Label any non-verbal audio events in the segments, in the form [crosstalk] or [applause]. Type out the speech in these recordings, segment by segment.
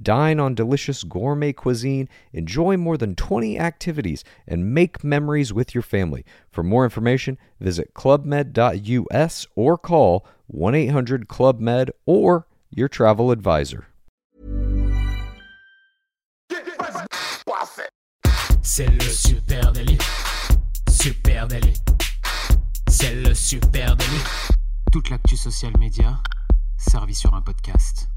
Dine on delicious gourmet cuisine, enjoy more than 20 activities, and make memories with your family. For more information, visit clubmed.us or call 1 800 Club Med or your travel advisor. C'est le super délit. Super délit. C'est le super délit. Toute l'actu social média servie sur un podcast.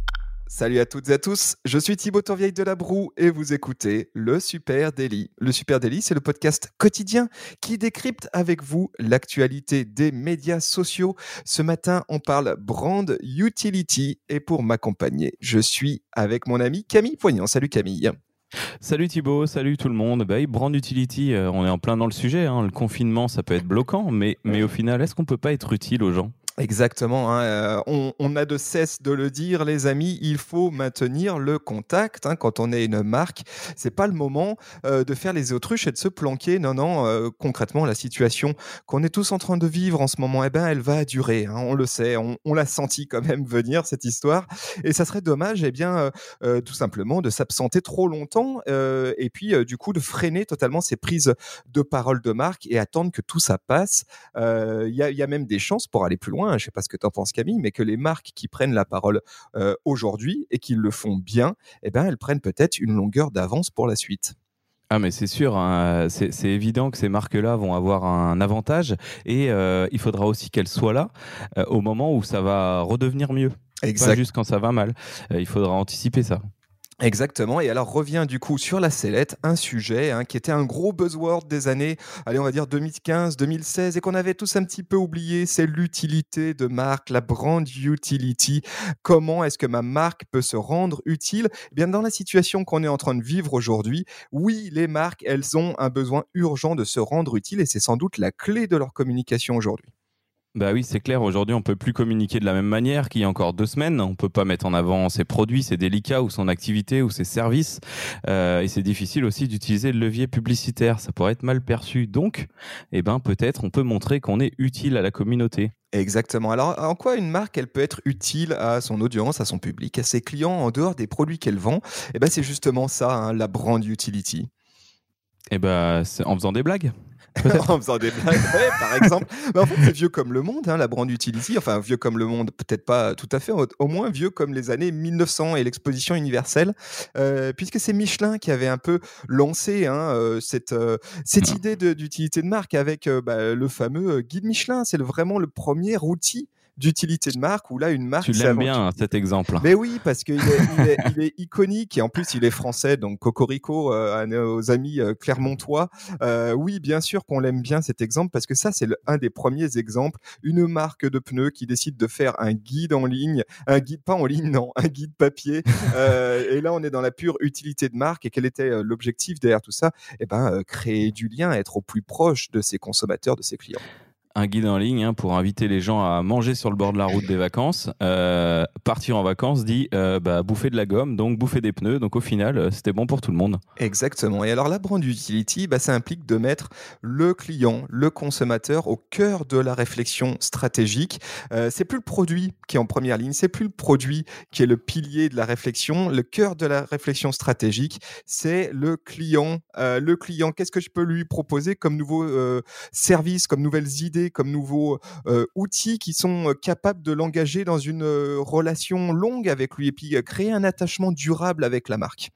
Salut à toutes et à tous, je suis Thibaut Tourvieille de la Broue et vous écoutez le Super Daily. Le Super Daily, c'est le podcast quotidien qui décrypte avec vous l'actualité des médias sociaux. Ce matin, on parle brand utility et pour m'accompagner, je suis avec mon ami Camille Poignant. Salut Camille. Salut Thibaut, salut tout le monde. Bah, brand utility, euh, on est en plein dans le sujet. hein. Le confinement, ça peut être bloquant, mais, mais au final, est-ce qu'on peut pas être utile aux gens? Exactement, hein, euh, on, on a de cesse de le dire, les amis, il faut maintenir le contact. hein, quand on est une marque, c'est pas le moment euh, de faire les autruches et de se planquer. Non, non, euh, concrètement, la situation qu'on est tous en train de vivre en ce moment, eh ben, elle va durer. hein, on le sait, on, on l'a senti quand même [laughs] venir cette histoire, et ça serait dommage, eh bien, euh, euh, tout simplement, de s'absenter trop longtemps, euh, et puis du coup de freiner totalement ces prises de parole de marque et attendre que tout ça passe. Il y, y a même des chances pour aller plus loin. Je sais pas ce que tu en penses, Camille, mais que les marques qui prennent la parole euh, aujourd'hui et qui le font bien, eh ben, elles prennent peut-être une longueur d'avance pour la suite. Ah mais c'est sûr, hein, c'est évident que ces marques-là vont avoir un avantage et euh, il faudra aussi qu'elles soient là euh, au moment où ça va redevenir mieux, pas juste quand ça va mal. Il faudra anticiper ça. Exactement. Et alors revient du coup sur la sellette un sujet hein, qui était un gros buzzword des années, allez on va dire 2015, 2016 et qu'on avait tous un petit peu oublié, c'est l'utilité de marque, la brand utility. Comment est-ce que ma marque peut se rendre utile? Eh Bien dans la situation qu'on est en train de vivre aujourd'hui, oui, les marques, elles ont un besoin urgent de se rendre utile et c'est sans doute la clé de leur communication aujourd'hui. Bah oui, c'est clair. Aujourd'hui, on peut plus communiquer de la même manière qu'il y a encore deux semaines. On peut pas mettre en avant ses produits, ses délicats ou son activité ou ses services. Euh, et c'est difficile aussi d'utiliser le levier publicitaire. Ça pourrait être mal perçu. Donc, eh ben, peut-être on peut montrer qu'on est utile à la communauté. Exactement. Alors, en quoi une marque, elle peut être utile à son audience, à son public, à ses clients, en dehors des produits qu'elle vend? Eh ben, c'est justement ça, hein, la brand utility. Eh ben, c'est en faisant des blagues. [laughs] en faisant des blagues, ouais, par exemple. Mais en fait, c'est vieux comme le monde, hein, la brand utility. Enfin, vieux comme le monde, peut-être pas tout à fait, au, moins vieux comme les années 1900 et l'exposition universelle, euh, puisque c'est Michelin qui avait un peu lancé hein, euh, cette, euh, cette idée de- d'utilité de, marque avec bah, le fameux guide Michelin. C'est vraiment le premier outil d'utilité de marque où là, une marque Tu l'aimes bien, cet exemple. mais oui, parce qu'il est, il est, il est [laughs] iconique et en plus il est français, donc Cocorico euh, à nos amis euh, clermontois. Euh, oui, bien sûr qu'on l'aime bien cet exemple parce que ça c'est un des premiers exemples. Une marque de pneus qui décide de faire un guide en ligne, un guide pas en ligne, non, un guide papier. Euh, et là on est dans la pure utilité de marque. Et quel était euh, l'objectif derrière tout ça? Eh ben, euh, créer du lien, être au plus proche de ses consommateurs, de ses clients. Un guide en ligne hein, pour inviter les gens à manger sur le bord de la route des vacances. Euh, partir en vacances dit euh, bah, bouffer de la gomme, donc bouffer des pneus. Donc au final, euh, c'était bon pour tout le monde. Exactement. Et alors la brand utility, bah, ça implique de mettre le client, le consommateur au cœur de la réflexion stratégique. Euh, c'est plus le produit qui est en première ligne, c'est plus le produit qui est le pilier de la réflexion. Le cœur de la réflexion stratégique, c'est le client. Le client, qu'est-ce que je peux lui proposer comme nouveaux euh, services, comme nouvelles idées, comme nouveaux euh, outils qui sont euh, capables de l'engager dans une euh, relation longue avec lui et puis créer un attachement durable avec la marque.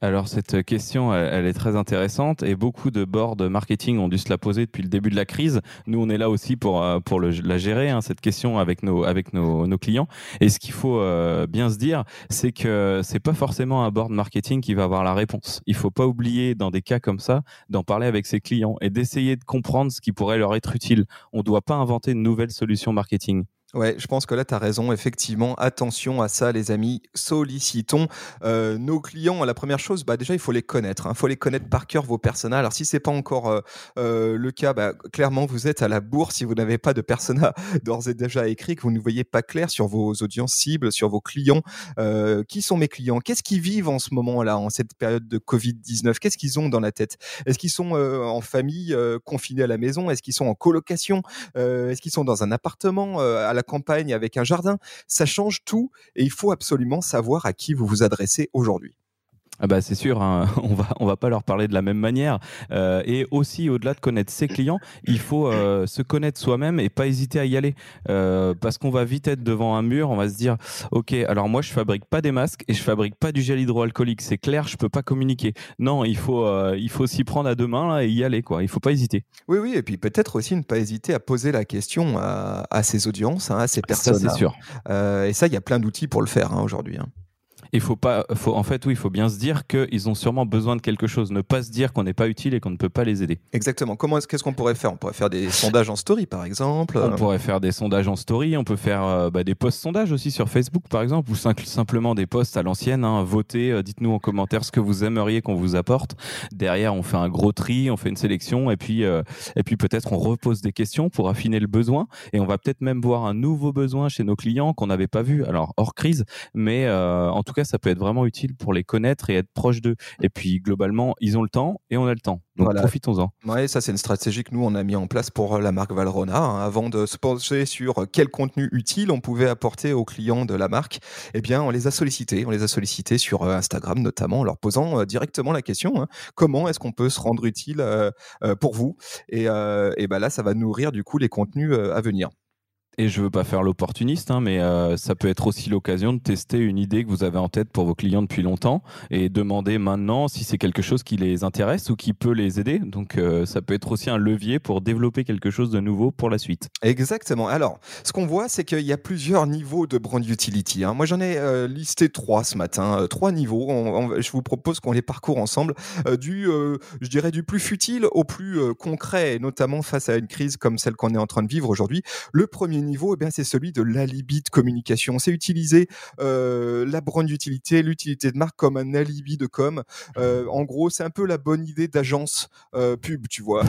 Alors cette question, elle, est très intéressante et beaucoup de boards marketing ont dû se la poser depuis le début de la crise. Nous, on est là aussi pour euh, pour la gérer hein, cette question avec nos avec nos, clients. Et ce qu'il faut euh, bien se dire, c'est que c'est pas forcément un board marketing qui va avoir la réponse. Il faut pas oublier dans des cas comme ça d'en parler avec ses clients et d'essayer de comprendre ce qui pourrait leur être utile. On doit pas inventer une nouvelle solution marketing. Ouais, je pense que là, tu as raison. Effectivement, attention à ça, les amis. Sollicitons euh, nos clients. La première chose, bah, déjà, il faut les connaître. Il hein. faut les connaître par cœur, vos personas. Alors, si c'est pas encore euh, euh, le cas, bah, clairement, vous êtes à la bourse si vous n'avez pas de persona [laughs] d'ores et déjà écrit, que vous ne voyez pas clair sur vos audiences cibles, sur vos clients. qui sont mes clients? Qu'est-ce qu'ils vivent en ce moment-là, en cette période de Covid-19 Qu'est-ce qu'ils ont dans la tête? Est-ce qu'ils sont en famille, confinés à la maison? Est-ce qu'ils sont en colocation? Est-ce qu'ils sont dans un appartement campagne avec un jardin. Ça change tout et il faut absolument savoir à qui vous vous adressez aujourd'hui. Ah bah c'est sûr, hein, [laughs] on va on va pas leur parler de la même manière. Euh, et aussi au-delà de connaître ses clients, il faut euh, se connaître soi-même et pas hésiter à y aller, euh, parce qu'on va vite être devant un mur, on va se dire, ok, alors moi je fabrique pas des masques et je fabrique pas du gel hydroalcoolique, c'est clair, je peux pas communiquer. Non, il faut il faut s'y prendre à deux mains là, et y aller quoi. Il faut pas hésiter. Oui oui, et puis peut-être aussi ne pas hésiter à poser la question à, à ses audiences, hein, à ses personnes. Ça c'est sûr. et ça, il y a plein d'outils pour le faire hein, aujourd'hui. Il faut pas, faut, en fait, oui, il faut bien se dire qu'ils ont sûrement besoin de quelque chose. Ne pas se dire qu'on n'est pas utile et qu'on ne peut pas les aider. Exactement. Comment qu'est-ce qu'on pourrait faire? On pourrait faire des sondages en story, par exemple. On pourrait faire des sondages en story. On peut faire euh, bah, des posts sondages aussi sur Facebook, par exemple, ou simplement des posts à l'ancienne. Hein. Votez, euh, dites-nous en commentaire ce que vous aimeriez qu'on vous apporte. Derrière, on fait un gros tri, on fait une sélection, et puis, euh, et puis peut-être on repose des questions pour affiner le besoin. Et on va peut-être même voir un nouveau besoin chez nos clients qu'on n'avait pas vu. Alors hors crise, mais en tout cas, ça peut être vraiment utile pour les connaître et être proche d'eux. Et puis globalement, ils ont le temps et on a le temps. Donc profitons-en. Ouais, ça c'est une stratégie que nous on a mis en place pour la marque Valrona. Hein. Avant de se pencher sur quel contenu utile on pouvait apporter aux clients de la marque, eh bien on les a sollicités. On les a sollicités sur euh, Instagram notamment en leur posant euh, directement la question hein, comment est-ce qu'on peut se rendre utile euh, pour vous? Et, et ben là, ça va nourrir du coup les contenus à venir et je veux pas faire l'opportuniste, hein, mais euh, ça peut être aussi l'occasion de tester une idée que vous avez en tête pour vos clients depuis longtemps et demander maintenant si c'est quelque chose qui les intéresse ou qui peut les aider. Donc euh, ça peut être aussi un levier pour développer quelque chose de nouveau pour la suite. Exactement. Alors, ce qu'on voit, c'est qu'il y a plusieurs niveaux de brand utility. Hein. Moi, j'en ai euh, listé trois ce matin, trois niveaux. je vous propose qu'on les parcourt ensemble, du, je dirais, du plus futile au plus concret, et notamment face à une crise comme celle qu'on est en train de vivre aujourd'hui. Le premier niveau, eh c'est celui de l'alibi de communication. C'est utiliser euh, la brand utilité, l'utilité de marque comme un alibi de com. Euh, en gros, c'est un peu la bonne idée d'agence euh, pub, tu vois. [laughs]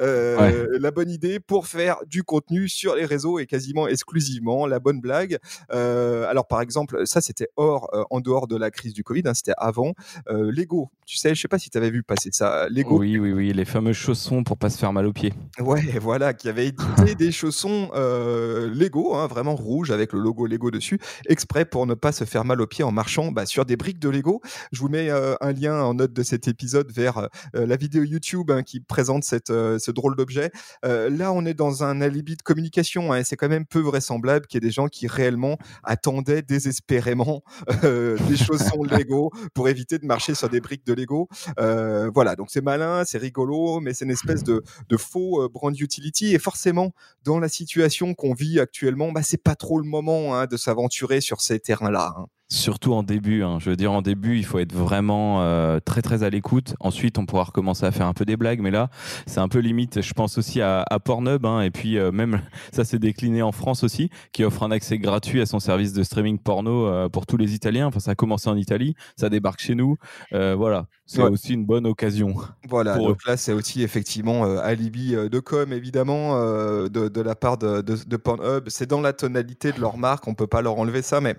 La bonne idée pour faire du contenu sur les réseaux et quasiment exclusivement la bonne blague. alors, par exemple, ça, c'était hors, en dehors de la crise du Covid, hein, c'était avant. Lego, tu sais, je sais pas si tu avais vu passer ça. Lego. Oui, oui, oui, les fameux chaussons pour pas se faire mal aux pieds. Ouais, voilà, qui avait édité [laughs] des chaussons euh, Lego, hein, vraiment rouge avec le logo Lego dessus, exprès pour ne pas se faire mal aux pieds en marchant bah, sur des briques de Lego. Je vous mets euh, un lien en note de cet épisode vers euh, la vidéo YouTube hein, qui présente cette, ce drôle d'objet. là, on est dans un alibi de communication hein, et c'est quand même peu vraisemblable qu'il y ait des gens qui réellement attendaient désespérément des chaussons [laughs] Lego pour éviter de marcher sur des briques de Lego. voilà, donc c'est malin, c'est rigolo, mais c'est une espèce de, de faux brand utility et forcément dans la situation qu'on vit actuellement, bah, c'est pas trop le moment hein, de s'aventurer sur ces terrains-là. Hein. Surtout en début. Hein. Je veux dire, en début, il faut être vraiment euh, très très à l'écoute. Ensuite, on pourra recommencer à faire un peu des blagues, mais là, c'est un peu limite. Je pense aussi à, à Pornhub, hein, et puis euh, même [laughs] ça s'est décliné en France aussi, qui offre un accès gratuit à son service de streaming porno euh, pour tous les Italiens. Enfin, ça a commencé en Italie, ça débarque chez nous. voilà, c'est aussi une bonne occasion. Voilà. donc là, c'est aussi effectivement alibi de com, évidemment, de, de, la part de, de, de Pornhub. C'est dans la tonalité de leur marque. On peut pas leur enlever ça, mais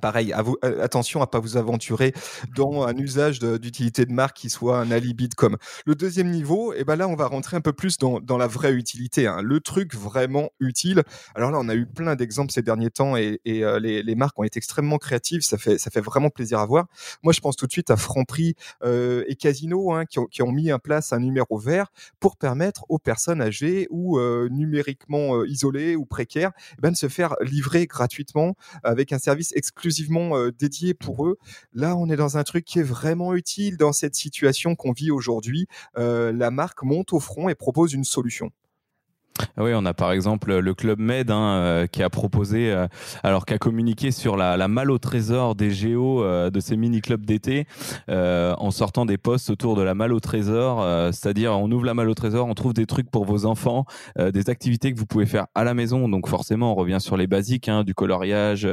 Pareil, euh, attention à pas vous aventurer dans un usage d'utilité de, marque qui soit un alibi de com. Le deuxième niveau, et eh ben là, on va rentrer un peu plus dans, la vraie utilité, hein. le truc vraiment utile. Alors là, on a eu plein d'exemples ces derniers temps et, euh, les, marques ont été extrêmement créatives. Ça fait, ça fait vraiment plaisir à voir. Moi, je pense tout de suite à Franprix euh, et Casino hein, qui, ont, mis en place un numéro vert pour permettre aux personnes âgées ou euh, numériquement isolées ou précaires eh ben, de se faire livrer gratuitement avec un service exclusif exclusivement euh, dédié pour eux. Là, on est dans un truc qui est vraiment utile dans cette situation qu'on vit aujourd'hui. Euh, la marque monte au front et propose une solution. Ah oui, on a par exemple le Club Med hein, euh, qui a proposé, euh, alors qui a communiqué sur la, la malle au trésor des géos euh, de ces mini-clubs d'été en sortant des posts autour de la malle au trésor. C'est-à-dire, on ouvre la malle au trésor, on trouve des trucs pour vos enfants, des activités que vous pouvez faire à la maison. Donc forcément, on revient sur les basiques, hein, du coloriage,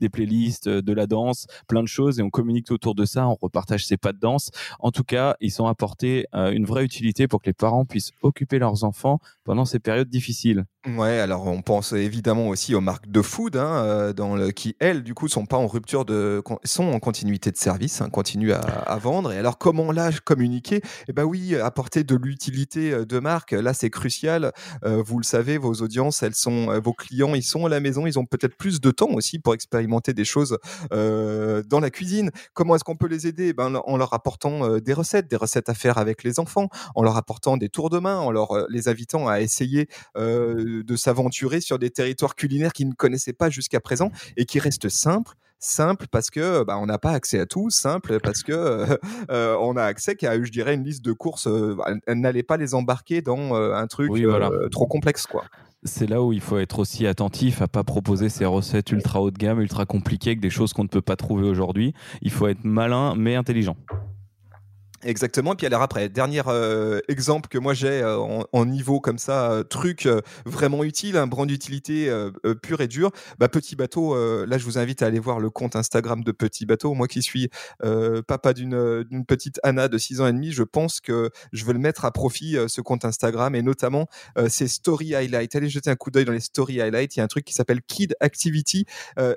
des playlists, de la danse, plein de choses et on communique autour de ça, on repartage ses pas de danse. En tout cas, ils sont apportés une vraie utilité pour que les parents puissent occuper leurs enfants pendant ces périodes difficile. Ouais, alors on pense évidemment aussi aux marques de food, hein, euh, dans le, qui elles, du coup, sont pas en rupture de, sont en continuité de service, hein, continuent à, vendre. Et alors, comment là communiquer Eh ben oui, apporter de l'utilité euh, de marque, là, c'est crucial. Euh, vous le savez, vos audiences, elles sont, vos clients, ils sont à la maison, ils ont peut-être plus de temps aussi pour expérimenter des choses dans la cuisine. Comment est-ce qu'on peut les aider? Ben en leur apportant des recettes, des recettes à faire avec les enfants, en leur apportant des tours de main, en leur les invitant à essayer de, s'aventurer sur des territoires culinaires qu'ils ne connaissaient pas jusqu'à présent et qui restent simples simple parce que bah, on n'a pas accès à tout, simple parce que euh, on a accès qu'à, je dirais, une liste de courses. Euh, n'allez pas les embarquer dans euh, un truc trop complexe, quoi. C'est là où il faut être aussi attentif à pas proposer ces recettes ultra haut de gamme, ultra compliquées, avec des choses qu'on ne peut pas trouver aujourd'hui. Il faut être malin mais intelligent. Exactement. Et puis alors après, dernier euh, exemple que moi j'ai euh, en, niveau comme ça, euh, truc vraiment utile, un brand d'utilité pur et dur. Bah, Petit bateau, là je vous invite à aller voir le compte Instagram de Petit bateau. Moi qui suis papa d'une petite Anna de 6 ans et demi, je pense que je vais le mettre à profit ce compte Instagram et notamment ses story highlights. Allez jeter un coup d'œil dans les story highlights. Il y a un truc qui s'appelle Kid Activity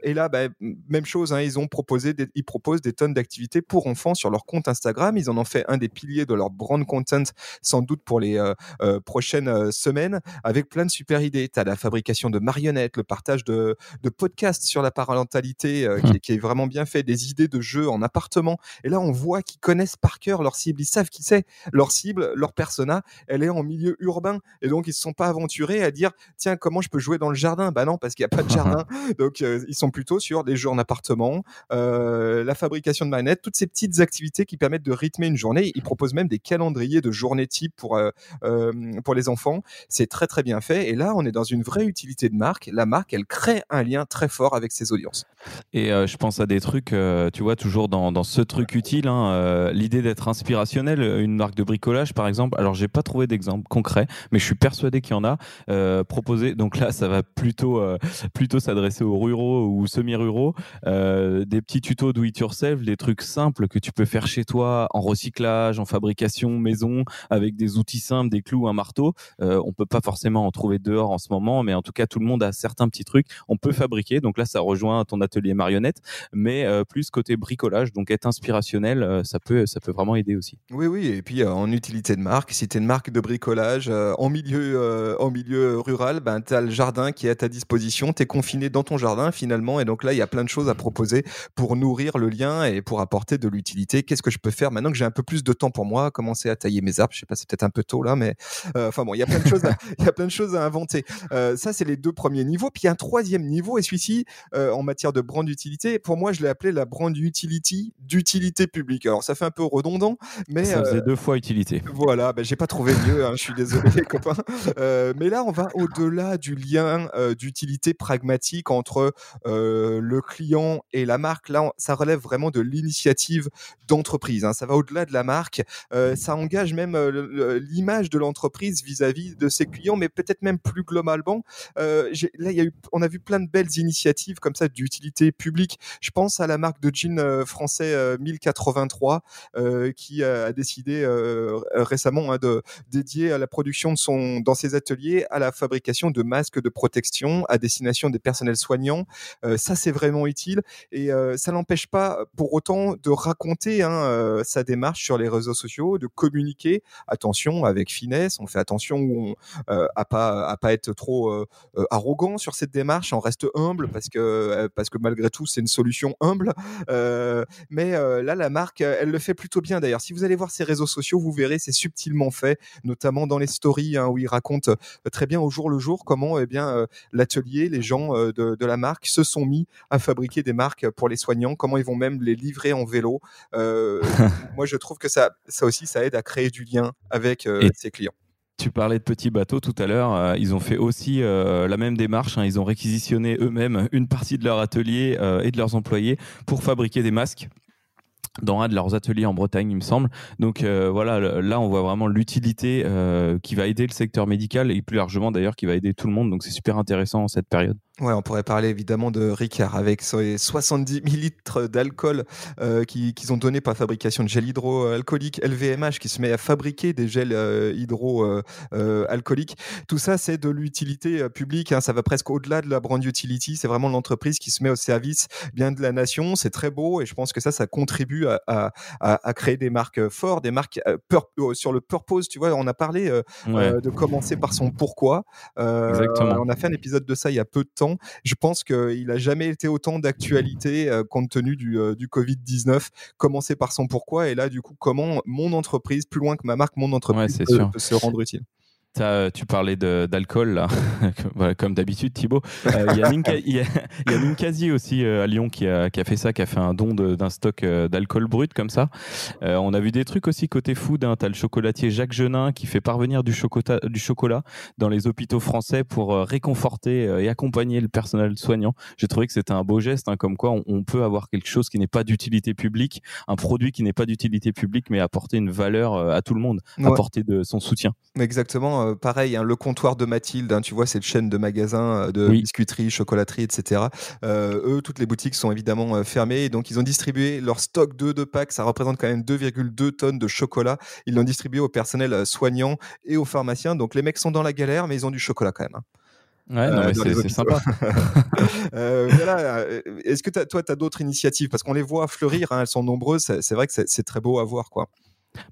et là, bah, même chose. Hein, ils ont proposé, des, ils proposent des tonnes d'activités pour enfants sur leur compte Instagram. Ils en ont fait un des piliers de leur brand content, sans doute pour les euh, euh, prochaines euh, semaines, avec plein de super idées. Tu as la fabrication de marionnettes, le partage de, de podcasts sur la parentalité mmh. qui, est, vraiment bien fait, des idées de jeux en appartement. Et là, on voit qu'ils connaissent par cœur leur cible, ils savent qui c'est. Leur cible, leur persona, elle est en milieu urbain. Et donc, ils se sont pas aventurés à dire, tiens, comment je peux jouer dans le jardin? Bah non, parce qu'il n'y a pas de [laughs] jardin. donc, ils sont plutôt sur des jeux en appartement, la fabrication de marionnettes, toutes ces petites activités qui permettent de rythmer une journée. Ils proposent même des calendriers de journées type pour, euh, euh, pour les enfants. C'est très très bien fait. Et là, on est dans une vraie utilité de marque. La marque, elle crée un lien très fort avec ses audiences. Et euh, je pense à des trucs, tu vois, toujours dans, dans ce truc utile, hein, l'idée d'être inspirationnel. Une marque de bricolage, par exemple. Alors, j'ai pas trouvé d'exemple concret, mais je suis persuadé qu'il y en a. proposé, donc là, ça va plutôt, plutôt s'adresser aux ruraux ou semi-ruraux. des petits tutos do it yourself, des trucs simples que tu peux faire chez toi en en fabrication maison, avec des outils simples, des clous, un marteau. Euh, on peut pas forcément en trouver dehors en ce moment, mais en tout cas, tout le monde a certains petits trucs. On peut fabriquer. Donc là, ça rejoint ton atelier marionnette, mais euh, plus côté bricolage. Donc être inspirationnel, euh, ça peut, ça peut vraiment aider aussi. Oui, oui. Et puis en utilité de marque, si tu es une marque de bricolage en milieu, en milieu rural, ben tu as le jardin qui est à ta disposition. Tu es confiné dans ton jardin finalement, et donc là, il y a plein de choses à proposer pour nourrir le lien et pour apporter de l'utilité. Qu'est-ce que je peux faire maintenant que j'ai un peu plus de temps pour moi, commencer à tailler mes arbres. Je sais pas, c'est peut-être un peu tôt là, mais euh, enfin bon, il y a plein de choses, à, [laughs] il y a plein de choses à inventer. Euh, ça, c'est les deux premiers niveaux. Puis il y a un troisième niveau, et celui-ci, euh, en matière de brand utilité, pour moi, je l'ai appelé la brand utility d'utilité publique. Alors ça fait un peu redondant, mais ça faisait deux fois utilité. Voilà, ben, j'ai pas trouvé mieux. Hein, je suis désolé, les copains. mais là, on va au-delà du lien d'utilité pragmatique entre le client et la marque. Là, ça relève vraiment de l'initiative d'entreprise. Hein. Ça va au-delà de la marque euh, ça engage même euh, l'image de l'entreprise vis-à-vis de ses clients, mais peut-être même plus globalement. Euh, là, y a eu, on a vu plein de belles initiatives comme ça d'utilité publique. Je pense à la marque de jeans français 1083 qui a décidé récemment hein, de dédier à la production de son dans ses ateliers à la fabrication de masques de protection à destination des personnels soignants. ça, c'est vraiment utile et ça n'empêche pas pour autant de raconter hein, sa démarche sur les réseaux sociaux, de communiquer. Attention, avec finesse, on fait attention on, euh, à pas à pas être trop euh, euh, arrogant sur cette démarche. On reste humble parce que parce que malgré tout, c'est une solution humble. mais là, la marque, elle le fait plutôt bien. D'ailleurs, si vous allez voir ses réseaux sociaux, vous verrez, c'est subtilement fait, notamment dans les stories hein, où il raconte très bien au jour le jour comment eh bien l'atelier, les gens de, de, la marque se sont mis à fabriquer des marques pour les soignants, comment ils vont même les livrer en vélo. [laughs] moi, je trouve que ça, ça aussi, ça aide à créer du lien avec euh, ses clients. Tu parlais de petits bateaux tout à l'heure. euh, ils ont fait aussi euh, la même démarche. hein. Ils ont réquisitionné eux-mêmes une partie de leur atelier et de leurs employés pour fabriquer des masques dans un de leurs ateliers en Bretagne, il me semble. Donc euh, voilà, là on voit vraiment l'utilité euh, qui va aider le secteur médical et plus largement d'ailleurs qui va aider tout le monde. Donc c'est super intéressant en cette période. Ouais, on pourrait parler évidemment de Ricard avec ses 70 millilitres d'alcool euh, qui- qu'ils ont donné par fabrication de gel hydroalcoolique LVMH qui se met à fabriquer des gels euh, hydroalcooliques. Tout ça, c'est de l'utilité euh, publique. hein. Ça va presque au-delà de la brand utility. C'est vraiment l'entreprise qui se met au service bien de la nation. C'est très beau et je pense que ça, ça contribue à, à- à- créer des marques fortes, des marques euh, euh, sur le purpose. Tu vois, on a parlé euh, Ouais. euh, de commencer par son pourquoi. Euh, Exactement. On a fait un épisode de ça il y a peu de temps. Je pense qu'il n'a jamais été autant d'actualité euh, compte tenu du, euh, du Covid-19. Commencer par son pourquoi et là, du coup, comment mon entreprise, plus loin que ma marque, mon entreprise c'est peut, sûr. peut se rendre utile. T'as- tu parlais d'alcool, [laughs] comme d'habitude, Thibaut. Euh, [laughs] Il y a Ninkasi aussi euh, à Lyon qui a, qui a fait ça, qui a fait un don d'un stock euh, d'alcool brut comme ça. Euh, on a vu des trucs aussi côté food. Hein. Tu as le chocolatier Jacques Genin qui fait parvenir du, du chocolat dans les hôpitaux français pour euh, réconforter euh, et accompagner le personnel soignant. J'ai trouvé que c'était un beau geste, hein, comme quoi on, on peut avoir quelque chose qui n'est pas d'utilité publique, un produit qui n'est pas d'utilité publique, mais apporter une valeur euh, à tout le monde, Ouais. apporter de son soutien. Exactement, euh, pareil, hein, le comptoir de Mathilde, hein, tu vois, cette chaîne de magasins, euh, de Oui. biscuiterie, chocolaterie, etc. Euh, eux, toutes les boutiques sont évidemment fermées, et donc ils ont distribué leur stock de deux packs, ça représente quand même 2,2 tonnes de chocolat. Ils l'ont distribué au personnel soignant et aux pharmaciens, donc les mecs sont dans la galère, mais ils ont du chocolat quand même. hein. Ouais, Euh, c'est sympa. [laughs] Euh, voilà, est-ce que toi, tu as d'autres initiatives? Parce qu'on les voit fleurir, hein, elles sont nombreuses, c'est vrai que c'est c'est très beau à voir. quoi.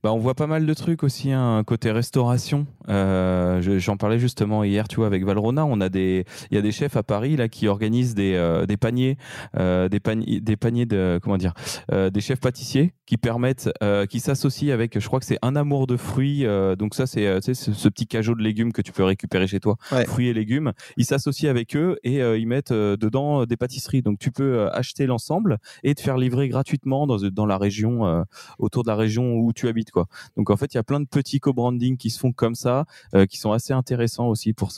Bah, on voit pas mal de trucs aussi, hein, côté restauration. Euh, je- J'en parlais justement hier, tu vois, avec Valrona. On a des, il y a des chefs à Paris là qui organisent des, euh, des paniers, euh, des paniers, des paniers de, comment dire, des chefs pâtissiers qui permettent, qui s'associent avec, je crois que c'est un amour de fruits. donc ça, c'est, ce, petit cajot de légumes que tu peux récupérer chez toi, Ouais. fruits et légumes. Ils s'associent avec eux et ils mettent dedans des pâtisseries. Donc tu peux acheter l'ensemble et te faire livrer gratuitement dans, dans la région, autour de la région où tu Donc en fait, il y a plein de petits co-branding qui se font comme ça, euh, qui sont assez intéressants aussi pour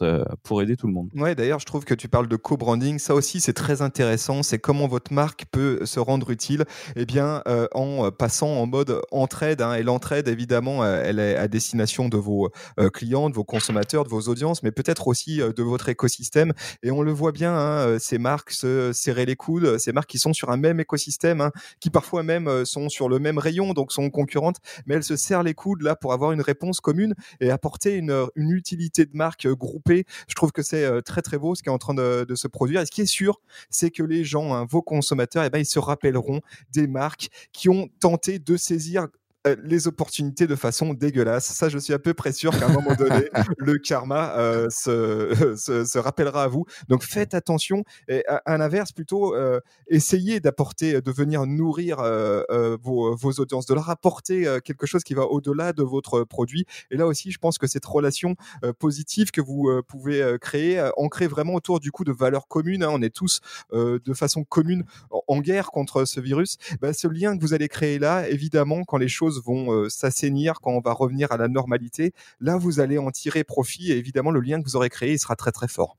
pour aider tout le monde. Ouais, d'ailleurs, je trouve que tu parles de co-branding. Ça aussi, c'est très intéressant. C'est comment votre marque peut se rendre utile eh bien, euh, en passant en mode entraide. hein. Et l'entraide, évidemment, euh, elle est à destination de vos clients, de vos consommateurs, de vos audiences, mais peut-être aussi de votre écosystème. Et on le voit bien, hein, ces marques se serrer les coudes, ces marques qui sont sur un même écosystème, hein, qui parfois même sont sur le même rayon, donc sont concurrentes, mais elles se serrent les coudes là pour avoir une réponse commune et apporter une, une utilité de marque euh, groupée. Je trouve que c'est euh, très très beau ce qui est en train de, de se produire. Et ce qui est sûr, c'est que les gens, hein, vos consommateurs, eh ben, ils se rappelleront des marques qui ont tenté de saisir euh, les opportunités de façon dégueulasse. Ça, je suis à peu près sûr qu'à un moment donné, [laughs] le karma euh, se, [laughs] se, se rappellera à vous. Donc faites attention. Et à, à l'inverse, plutôt, euh, essayez d'apporter, de venir nourrir euh, euh, vos, vos audiences, de leur apporter euh, quelque chose qui va au-delà de votre produit. Et là aussi, je pense que cette relation euh, positive que vous pouvez créer, euh, ancrée vraiment autour du coup de valeurs communes. hein. on est tous euh, de façon commune en, en guerre contre ce virus. Bah, ce lien que vous allez créer là, évidemment, quand les choses vont euh, s'assainir, quand on va revenir à la normalité, là, vous allez en tirer profit. Et évidemment, le lien que vous aurez créé, il sera très très fort.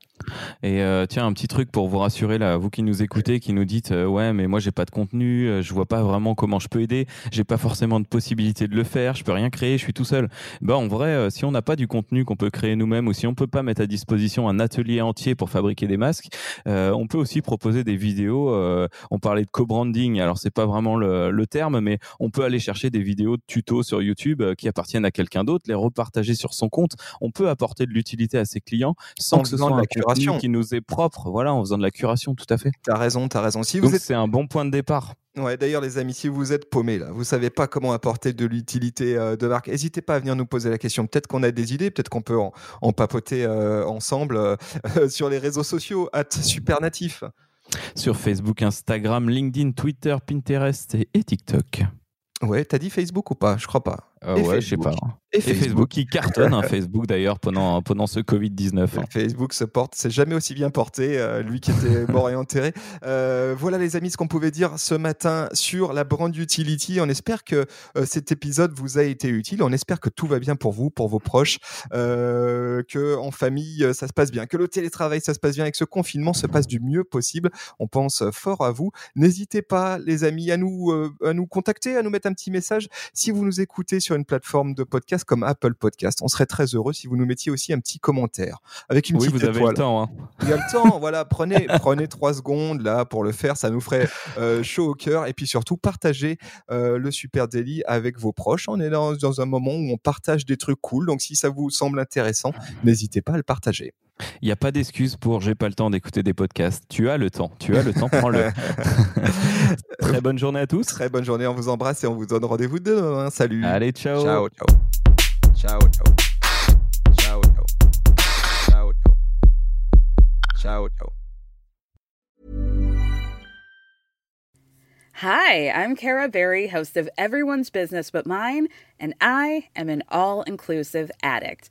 Et euh, tiens, un petit truc pour vous rassurer là, vous qui nous écoutez, qui nous dites euh, ouais, mais moi j'ai pas de contenu, euh, je vois pas vraiment comment je peux aider, j'ai pas forcément de possibilité de le faire, je peux rien créer, je suis tout seul. Bah en vrai, euh, si on n'a pas du contenu qu'on peut créer nous-mêmes ou si on peut pas mettre à disposition un atelier entier pour fabriquer des masques, euh, on peut aussi proposer des vidéos. euh, on parlait de co-branding, alors c'est pas vraiment le, le terme, mais on peut aller chercher des vidéos de tutos sur YouTube qui appartiennent à quelqu'un d'autre, les repartager sur son compte. On peut apporter de l'utilité à ses clients sans En que ce soit de la. Contenu qui nous est propre. Voilà, en faisant de la curation, tout à fait. T'as raison, t'as raison. Si vous êtes c'est un bon point de départ. Ouais, d'ailleurs, les amis, si vous êtes paumés, là, vous savez pas comment apporter de l'utilité euh, de marque, n'hésitez pas à venir nous poser la question. Peut-être qu'on a des idées, peut-être qu'on peut en, en papoter euh, ensemble euh, [laughs] sur les réseaux sociaux, at supernatif. Sur Facebook, Instagram, LinkedIn, Twitter, Pinterest et, et TikTok. Ouais, t'as dit Facebook ou pas? Je crois pas. Ah ouais, je sais Facebook. pas. Et Et Facebook qui cartonne, hein, [laughs] Facebook d'ailleurs, pendant, pendant ce Covid-19. hein. Facebook se porte, c'est jamais aussi bien porté, euh, lui qui était [laughs] mort et enterré. Euh, voilà les amis ce qu'on pouvait dire ce matin sur la brand utility. On espère que euh, cet épisode vous a été utile. On espère que tout va bien pour vous, pour vos proches, que en famille ça se passe bien, que le télétravail ça se passe bien, et que ce confinement se passe du mieux possible. On pense fort à vous. N'hésitez pas les amis à nous à nous contacter, à nous mettre un petit message si vous nous écoutez sur une plateforme de podcast comme Apple Podcast. On serait très heureux si vous nous mettiez aussi un petit commentaire avec une Oui, petite vous avez le temps. hein. Il y a le temps, [laughs] voilà, prenez, prenez trois secondes là pour le faire, ça nous ferait euh, chaud au cœur. Et puis surtout, partagez euh, le Super Daily avec vos proches. On est dans, dans un moment où on partage des trucs cool, donc si ça vous semble intéressant, n'hésitez pas à le partager. Il n'y a pas d'excuse pour j'ai pas le temps d'écouter des podcasts. Tu as le temps. Tu as le temps, prends-le. [laughs] Très bonne journée à tous. Très bonne journée, on vous embrasse et on vous donne rendez-vous demain. Salut. Allez, ciao. Ciao, ciao. Ciao, ciao. Ciao, ciao. Ciao, ciao. Ciao, ciao. Hi, I'm Kara Berry, host of Everyone's Business But Mine, and I am an all inclusive addict.